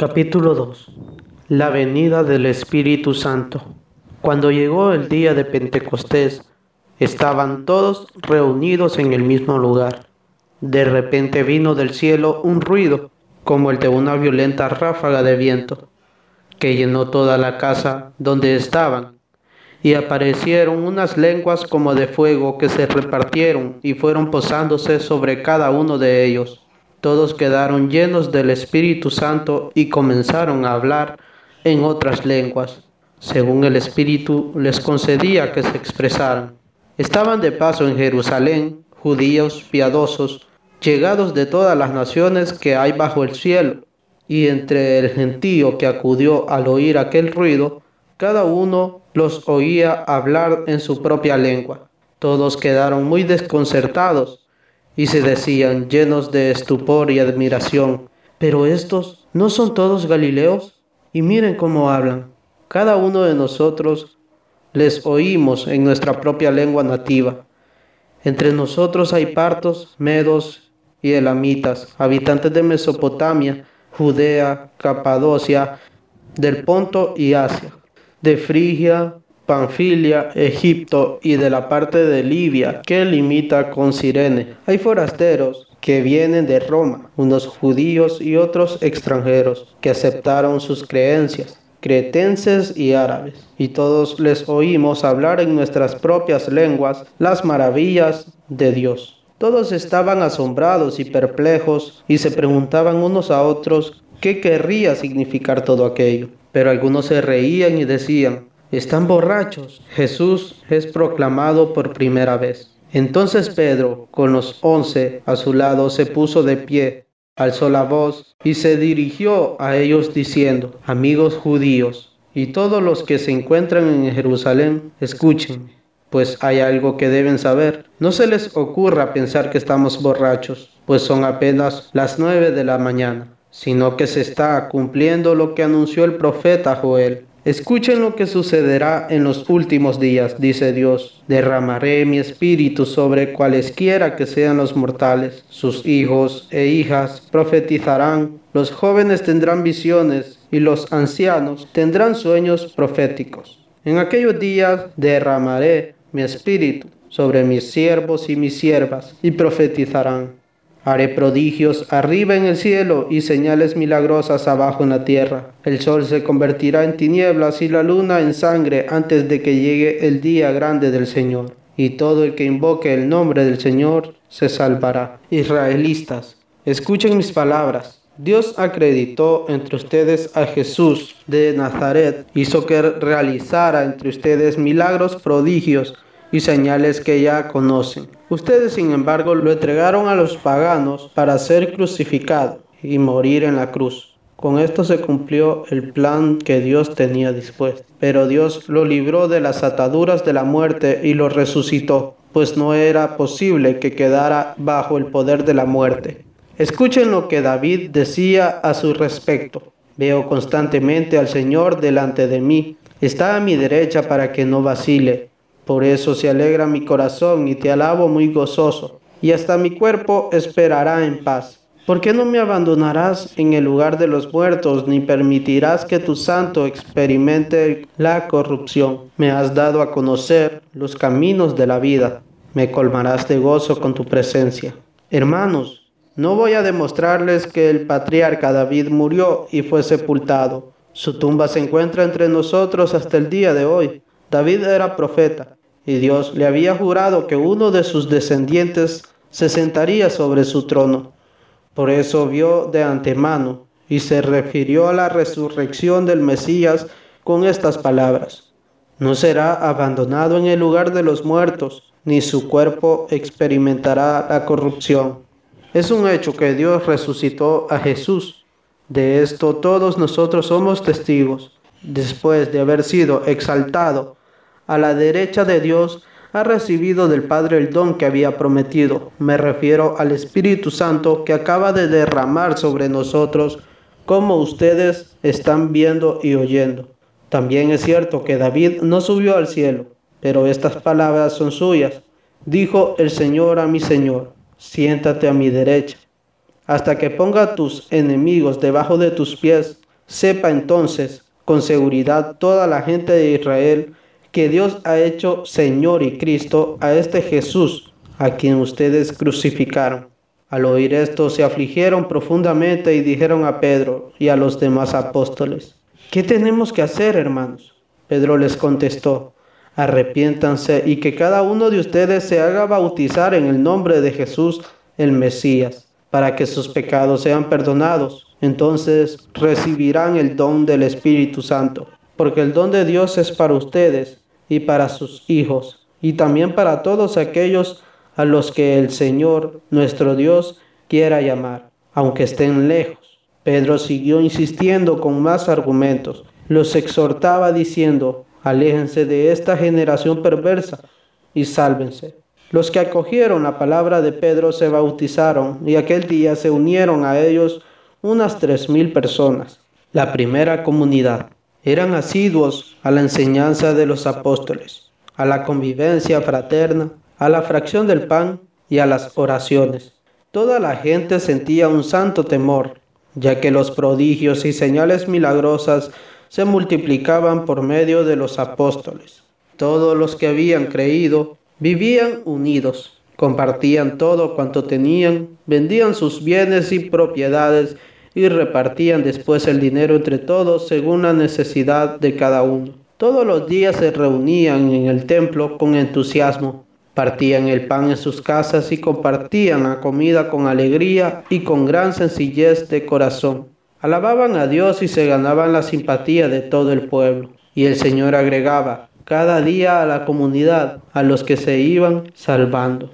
Capítulo 2 La venida del Espíritu Santo. Cuando llegó el día de Pentecostés, estaban todos reunidos en el mismo lugar. De repente vino del cielo un ruido, como el de una violenta ráfaga de viento, que llenó toda la casa donde estaban, y aparecieron unas lenguas como de fuego que se repartieron y fueron posándose sobre cada uno de ellos todos quedaron llenos del Espíritu Santo y comenzaron a hablar en otras lenguas, según el Espíritu les concedía que se expresaran. Estaban de paso en Jerusalén judíos piadosos, llegados de todas las naciones que hay bajo el cielo, y entre el gentío que acudió al oír aquel ruido, cada uno los oía hablar en su propia lengua. Todos quedaron muy desconcertados y se decían llenos de estupor y admiración, pero estos no son todos Galileos, y miren cómo hablan. Cada uno de nosotros les oímos en nuestra propia lengua nativa. Entre nosotros hay partos, medos y elamitas, habitantes de Mesopotamia, Judea, Capadocia, del Ponto y Asia, de Frigia, Panfilia, Egipto y de la parte de Libia que limita con Sirene. Hay forasteros que vienen de Roma, unos judíos y otros extranjeros que aceptaron sus creencias cretenses y árabes, y todos les oímos hablar en nuestras propias lenguas las maravillas de Dios. Todos estaban asombrados y perplejos y se preguntaban unos a otros qué querría significar todo aquello. Pero algunos se reían y decían, están borrachos. Jesús es proclamado por primera vez. Entonces Pedro, con los once a su lado, se puso de pie, alzó la voz y se dirigió a ellos diciendo, amigos judíos, y todos los que se encuentran en Jerusalén, escuchen, pues hay algo que deben saber. No se les ocurra pensar que estamos borrachos, pues son apenas las nueve de la mañana, sino que se está cumpliendo lo que anunció el profeta Joel. Escuchen lo que sucederá en los últimos días, dice Dios. Derramaré mi espíritu sobre cualesquiera que sean los mortales. Sus hijos e hijas profetizarán, los jóvenes tendrán visiones y los ancianos tendrán sueños proféticos. En aquellos días derramaré mi espíritu sobre mis siervos y mis siervas y profetizarán. Haré prodigios arriba en el cielo y señales milagrosas abajo en la tierra. El sol se convertirá en tinieblas y la luna en sangre antes de que llegue el día grande del Señor. Y todo el que invoque el nombre del Señor se salvará. Israelitas, escuchen mis palabras. Dios acreditó entre ustedes a Jesús de Nazaret, hizo que realizara entre ustedes milagros, prodigios y señales que ya conocen. Ustedes, sin embargo, lo entregaron a los paganos para ser crucificado y morir en la cruz. Con esto se cumplió el plan que Dios tenía dispuesto. Pero Dios lo libró de las ataduras de la muerte y lo resucitó, pues no era posible que quedara bajo el poder de la muerte. Escuchen lo que David decía a su respecto. Veo constantemente al Señor delante de mí. Está a mi derecha para que no vacile. Por eso se alegra mi corazón y te alabo muy gozoso, y hasta mi cuerpo esperará en paz. ¿Por qué no me abandonarás en el lugar de los muertos, ni permitirás que tu santo experimente la corrupción? Me has dado a conocer los caminos de la vida, me colmarás de gozo con tu presencia. Hermanos, no voy a demostrarles que el patriarca David murió y fue sepultado. Su tumba se encuentra entre nosotros hasta el día de hoy. David era profeta y Dios le había jurado que uno de sus descendientes se sentaría sobre su trono. Por eso vio de antemano y se refirió a la resurrección del Mesías con estas palabras. No será abandonado en el lugar de los muertos, ni su cuerpo experimentará la corrupción. Es un hecho que Dios resucitó a Jesús. De esto todos nosotros somos testigos. Después de haber sido exaltado a la derecha de Dios, ha recibido del Padre el don que había prometido. Me refiero al Espíritu Santo que acaba de derramar sobre nosotros, como ustedes están viendo y oyendo. También es cierto que David no subió al cielo, pero estas palabras son suyas. Dijo el Señor a mi Señor, siéntate a mi derecha, hasta que ponga tus enemigos debajo de tus pies. Sepa entonces con seguridad toda la gente de Israel que Dios ha hecho Señor y Cristo a este Jesús, a quien ustedes crucificaron. Al oír esto se afligieron profundamente y dijeron a Pedro y a los demás apóstoles, ¿qué tenemos que hacer, hermanos? Pedro les contestó, arrepiéntanse y que cada uno de ustedes se haga bautizar en el nombre de Jesús el Mesías, para que sus pecados sean perdonados. Entonces recibirán el don del Espíritu Santo, porque el don de Dios es para ustedes y para sus hijos, y también para todos aquellos a los que el Señor, nuestro Dios, quiera llamar, aunque estén lejos. Pedro siguió insistiendo con más argumentos. Los exhortaba diciendo, aléjense de esta generación perversa y sálvense. Los que acogieron la palabra de Pedro se bautizaron y aquel día se unieron a ellos unas tres mil personas. La primera comunidad. Eran asiduos a la enseñanza de los apóstoles, a la convivencia fraterna, a la fracción del pan y a las oraciones. Toda la gente sentía un santo temor, ya que los prodigios y señales milagrosas se multiplicaban por medio de los apóstoles. Todos los que habían creído vivían unidos, compartían todo cuanto tenían, vendían sus bienes y propiedades y repartían después el dinero entre todos según la necesidad de cada uno. Todos los días se reunían en el templo con entusiasmo Partían el pan en sus casas y compartían la comida con alegría y con gran sencillez de corazón. Alababan a Dios y se ganaban la simpatía de todo el pueblo. Y el Señor agregaba cada día a la comunidad a los que se iban salvando.